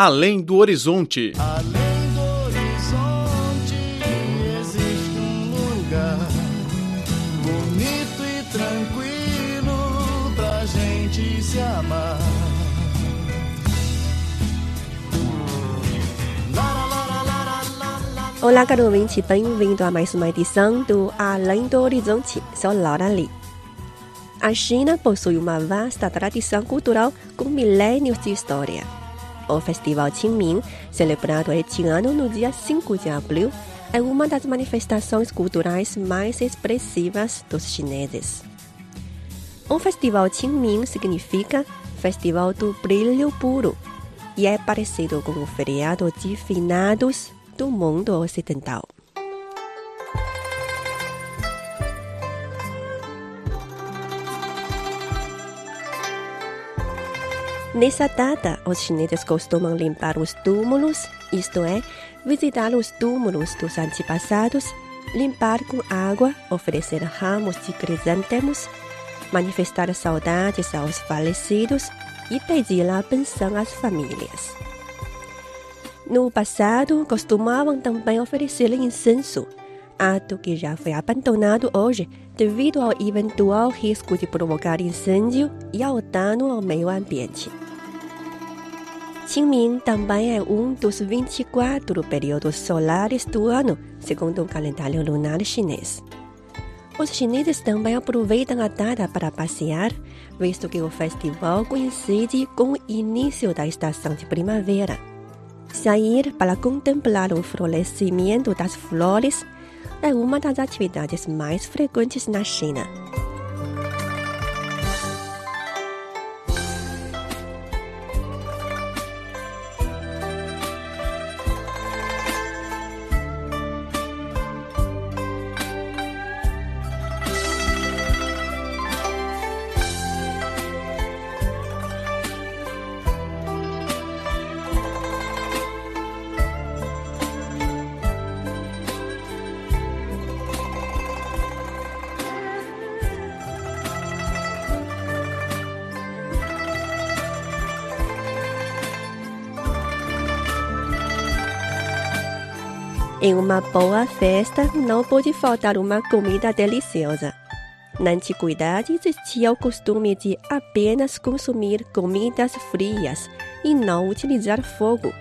Além do Horizonte. Além do horizonte existe um lugar bonito e tranquilo pra gente se amar. Olá, caro ouvinte, bem-vindo a mais uma edição do Além do Horizonte. Sou Laura Lee. A China possui uma vasta tradição cultural com milênios de história. O Festival Qingming, celebrado este ano no dia 5 de abril, é uma das manifestações culturais mais expressivas dos chineses. O Festival Qingming significa Festival do Brilho Puro e é parecido com o feriado de finados do mundo ocidental. Nessa data, os chineses costumam limpar os túmulos, isto é, visitar os túmulos dos antepassados, limpar com água, oferecer ramos de crisântemos, manifestar saudades aos falecidos e pedir a pensão às famílias. No passado, costumavam também oferecer incenso, ato que já foi abandonado hoje devido ao eventual risco de provocar incêndio e ao dano ao meio ambiente. Qingming também é um dos 24 períodos solares do ano, segundo o calendário lunar chinês. Os chineses também aproveitam a data para passear, visto que o festival coincide com o início da estação de primavera. Sair para contemplar o florescimento das flores é uma das atividades mais frequentes na China. Em uma boa festa, não pode faltar uma comida deliciosa. Na antiguidade, existia o costume de apenas consumir comidas frias e não utilizar fogo.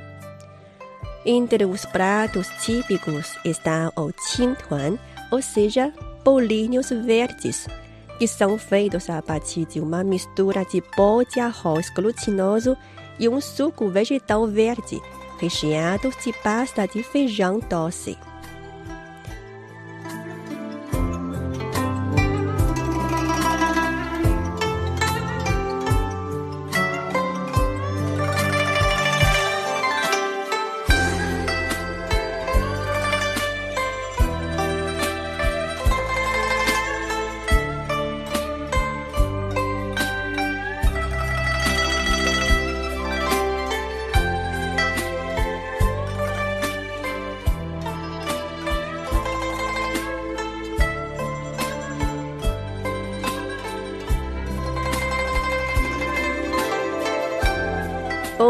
Entre os pratos típicos está o qingtuan, ou seja, bolinhos verdes, que são feitos a partir de uma mistura de pó de arroz glutinoso e um suco vegetal verde recheados de pasta de feijão doce.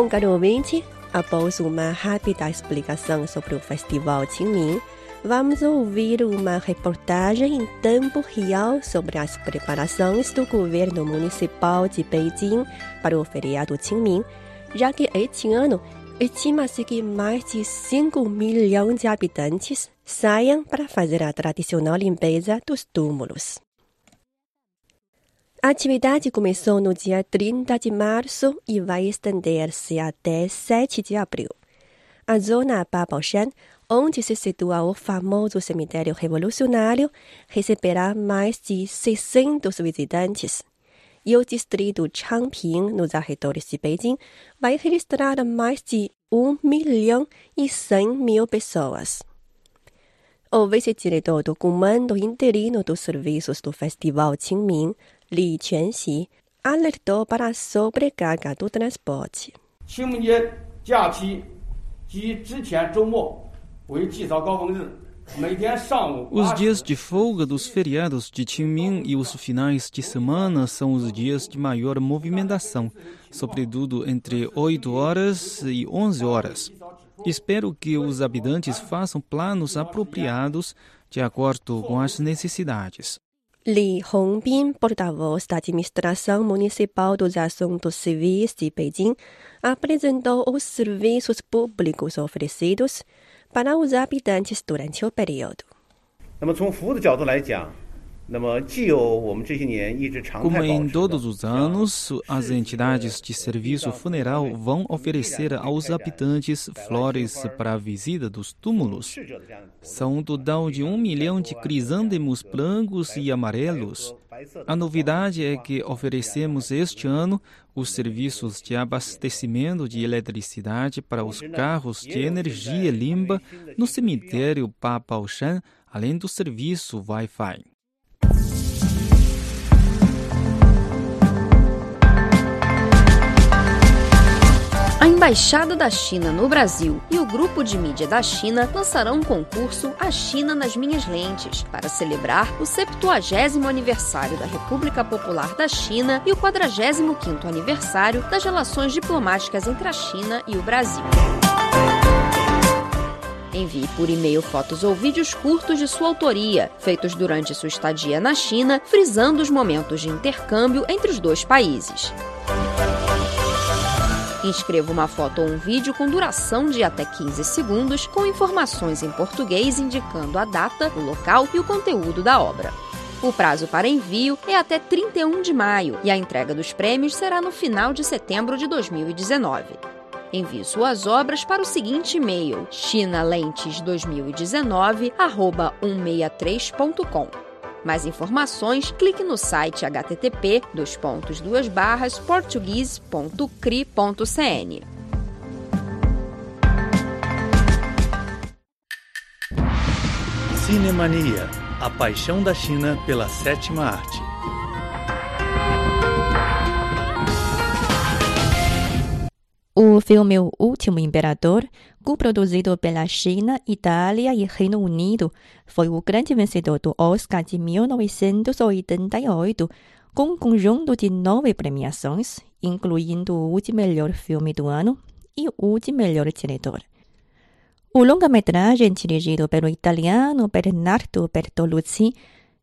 Bom, caro ouvinte, após uma rápida explicação sobre o Festival Qingming, vamos ouvir uma reportagem em tempo real sobre as preparações do governo municipal de Beijing para o feriado Qingming, já que este ano estima-se que mais de 5 milhões de habitantes saiam para fazer a tradicional limpeza dos túmulos. A atividade começou no dia 30 de março e vai estender-se até 7 de abril. A zona Babaoshan, onde se situa o famoso cemitério revolucionário, receberá mais de 600 visitantes. E o distrito Changping, nos arredores de Beijing, vai registrar mais de 1 milhão e 100 mil pessoas. O vice-diretor do Comando Interino dos Serviços do Festival Qingming, Li Quanxi alertou para a sobrecarga do transporte. Os dias de folga dos feriados de Qingming e os finais de semana são os dias de maior movimentação, sobretudo entre 8 horas e 11 horas. Espero que os habitantes façam planos apropriados de acordo com as necessidades. Li Hongbin, porta-voz da Administração Municipal dos Assuntos Civis de Beijing, apresentou os serviços públicos oferecidos para os habitantes durante o período. 那么从服务的角度来讲 ，como em todos os anos, as entidades de serviço funeral vão oferecer aos habitantes flores para a visita dos túmulos. São um total de um milhão de crisântemos brancos e amarelos. A novidade é que oferecemos este ano os serviços de abastecimento de eletricidade para os carros de energia limpa no cemitério Papaoshan, além do serviço Wi-Fi. A Embaixada da China no Brasil e o Grupo de Mídia da China lançarão um concurso A China nas Minhas Lentes para celebrar o 70 aniversário da República Popular da China e o 45º aniversário das relações diplomáticas entre a China e o Brasil. Envie por e-mail fotos ou vídeos curtos de sua autoria, feitos durante sua estadia na China, frisando os momentos de intercâmbio entre os dois países. Inscreva uma foto ou um vídeo com duração de até 15 segundos, com informações em português indicando a data, o local e o conteúdo da obra. O prazo para envio é até 31 de maio e a entrega dos prêmios será no final de setembro de 2019. Envie suas obras para o seguinte e-mail: chinalentes2019@163.com. Mais informações, clique no site http portuguese.cri.cn. Cinemania, a paixão da China pela sétima arte. O filme O Último Imperador, co-produzido pela China, Itália e Reino Unido, foi o grande vencedor do Oscar de 1988, com um conjunto de nove premiações, incluindo o de melhor filme do ano e o de melhor diretor. O longa-metragem dirigido pelo italiano Bernardo Bertolucci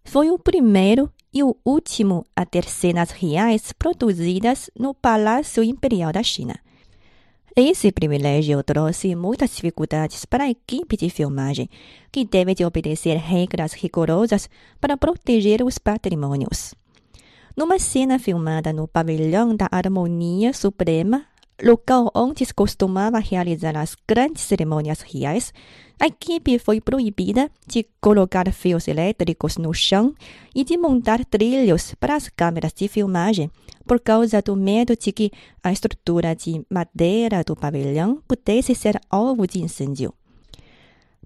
foi o primeiro e o último a ter cenas reais produzidas no Palácio Imperial da China. Esse privilégio trouxe muitas dificuldades para a equipe de filmagem, que deve de obedecer regras rigorosas para proteger os patrimônios. Numa cena filmada no Pavilhão da Harmonia Suprema, local onde se costumava realizar as grandes cerimônias reais, a equipe foi proibida de colocar fios elétricos no chão e de montar trilhos para as câmeras de filmagem, por causa do medo de que a estrutura de madeira do pavilhão pudesse ser alvo de incêndio.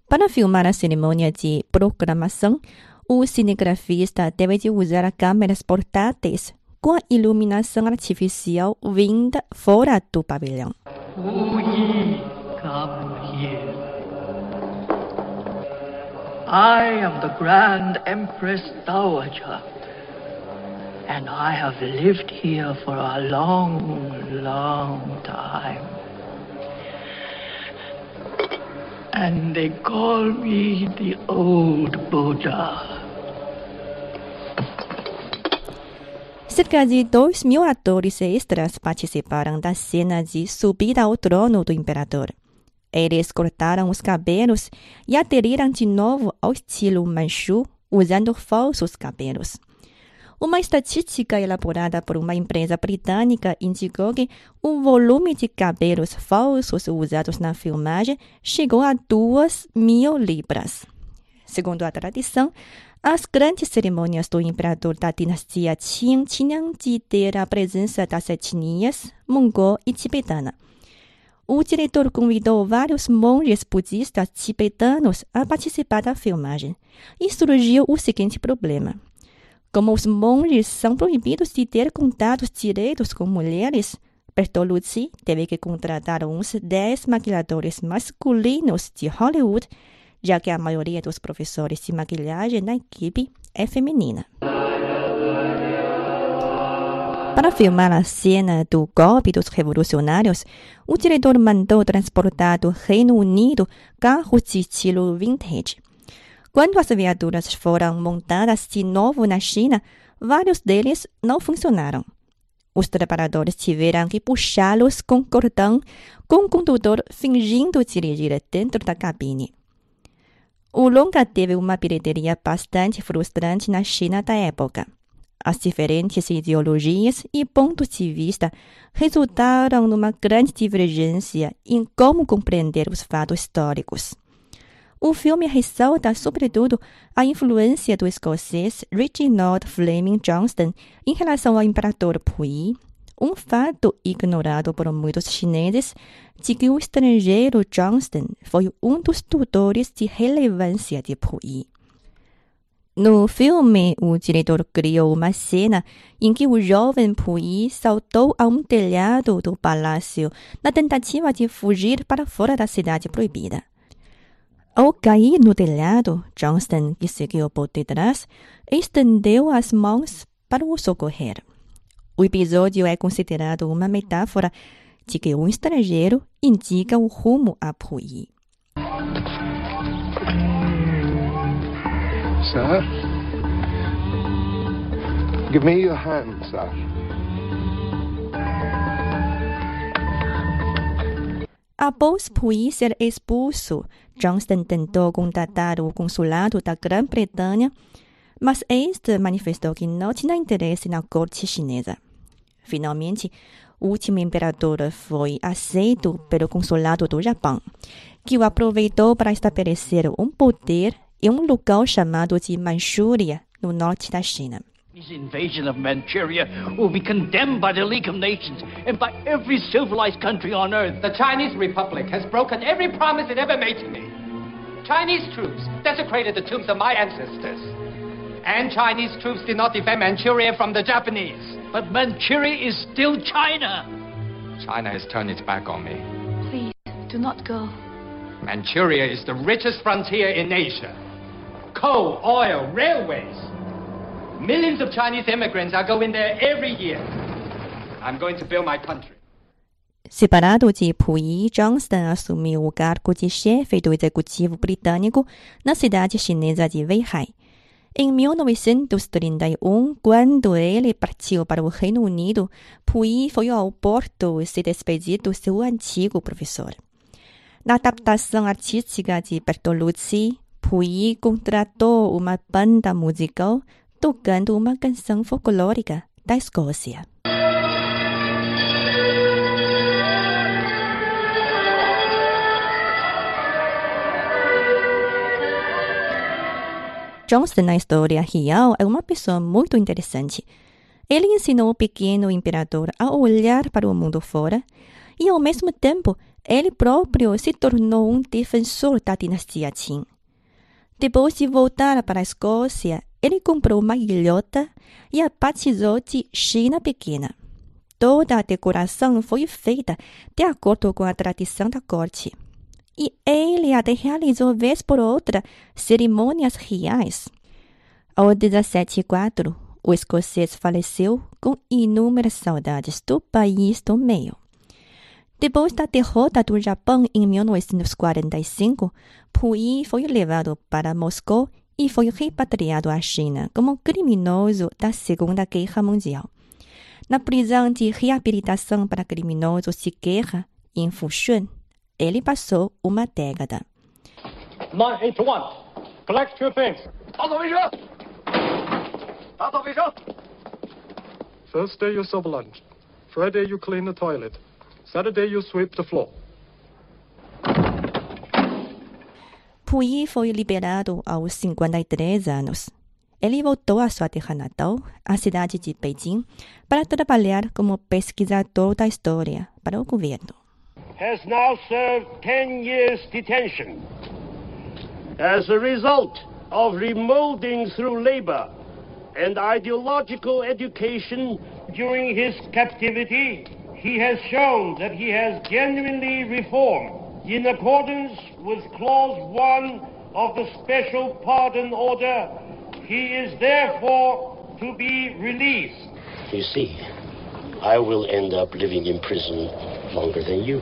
Para filmar a cerimônia de proclamação, o cinegrafista deve de usar câmeras portáteis com a iluminação artificial vinda fora do pavilhão. I am the Grand Empress Dowager, and I have lived here for a long, long time. And they call me the Old Buddha. Cerca de dois mil atores extras participaram da cena de subida ao trono do imperador. Eles cortaram os cabelos e aderiram de novo ao estilo Manchu, usando falsos cabelos. Uma estatística elaborada por uma empresa britânica indicou que o volume de cabelos falsos usados na filmagem chegou a duas mil libras. Segundo a tradição, as grandes cerimônias do imperador da dinastia Qing tinham de ter a presença das etnias mongol e tibetana. O diretor convidou vários monges budistas tibetanos a participar da filmagem. E surgiu o seguinte problema. Como os monges são proibidos de ter contatos diretos com mulheres, Bertolucci teve que contratar uns 10 maquiladores masculinos de Hollywood já que a maioria dos professores de maquilhagem na equipe é feminina. Para filmar a cena do golpe dos revolucionários, o diretor mandou transportar do Reino Unido carros de estilo vintage. Quando as viaturas foram montadas de novo na China, vários deles não funcionaram. Os trabalhadores tiveram que puxá-los com cordão, com o condutor fingindo dirigir dentro da cabine. O longa teve uma bilheteria bastante frustrante na China da época. As diferentes ideologias e pontos de vista resultaram numa grande divergência em como compreender os fatos históricos. O filme ressalta, sobretudo, a influência do escocês Reginald Fleming Johnston em relação ao imperador Puyi, um fato ignorado por muitos chineses de que o estrangeiro Johnston foi um dos tutores de relevância de Puyi. No filme, o diretor criou uma cena em que o jovem Puyi saltou a um telhado do palácio na tentativa de fugir para fora da cidade proibida. Ao cair no telhado, Johnston, que seguiu por detrás, estendeu as mãos para o socorrer. O episódio é considerado uma metáfora de que um estrangeiro indica o rumo a Puyi. Sir? Give me your hand, sir. Após Puyi ser expulso, Johnston tentou contatar o consulado da Grã-Bretanha, mas este manifestou que não tinha interesse na corte chinesa. Finalmente, o último imperador foi aceito pelo consulado do Japão, que o aproveitou para estabelecer um poder em um lugar chamado de Manchúria, no norte da China. His invasion of Manchuria will be condemned by the League of Nations and by every civilized country on earth. The Chinese Republic has broken every promise it ever made to me. Chinese troops desecrated the tombs of my ancestors. And Chinese troops did not defend Manchuria from the Japanese. But Manchuria is still China. China has turned its back on me. Please, do not go. Manchuria is the richest frontier in Asia. Coal, oil, railways. Millions of Chinese immigrants are going there every year. I'm going to build my country. Separado de Puyi, Johnston assumiu o cargo de chefe do executivo britânico na cidade chinesa de Weihai. Em 1931, quando ele partiu para o Reino Unido, Puyi foi ao porto se despedir do seu antigo professor. Na adaptação artística de Bertolucci, Puyi contratou uma banda musical tocando uma canção folclórica da Escócia. Johnston, na história real, é uma pessoa muito interessante. Ele ensinou o pequeno imperador a olhar para o mundo fora e, ao mesmo tempo, ele próprio se tornou um defensor da dinastia Qin. Depois de voltar para a Escócia, ele comprou uma ilhota e a batizou de China Pequena. Toda a decoração foi feita de acordo com a tradição da corte. E ele até realizou vez por outra cerimônias reais. Ao 1704, o escocês faleceu com inúmeras saudades do país do meio. Depois da derrota do Japão em 1945, Puyi foi levado para Moscou e foi repatriado à China como criminoso da Segunda Guerra Mundial. Na prisão de reabilitação para criminosos de guerra, em Fushun, ele passou uma década. Nine, eight to one. Collect your things. Autovision! Autovision! First day you serve lunch. Friday you clean the toilet. Saturday you sweep the floor. Puyi foi liberado aos 53 anos. Ele voltou à sua terra natal, a cidade de Beijing, para trabalhar como pesquisador da história para o governo. Has now served 10 years detention. As a result of remolding through labor and ideological education during his captivity, he has shown that he has genuinely reformed in accordance with Clause 1 of the special pardon order, he is therefore to be released. You see, I will end up living in prison longer than you.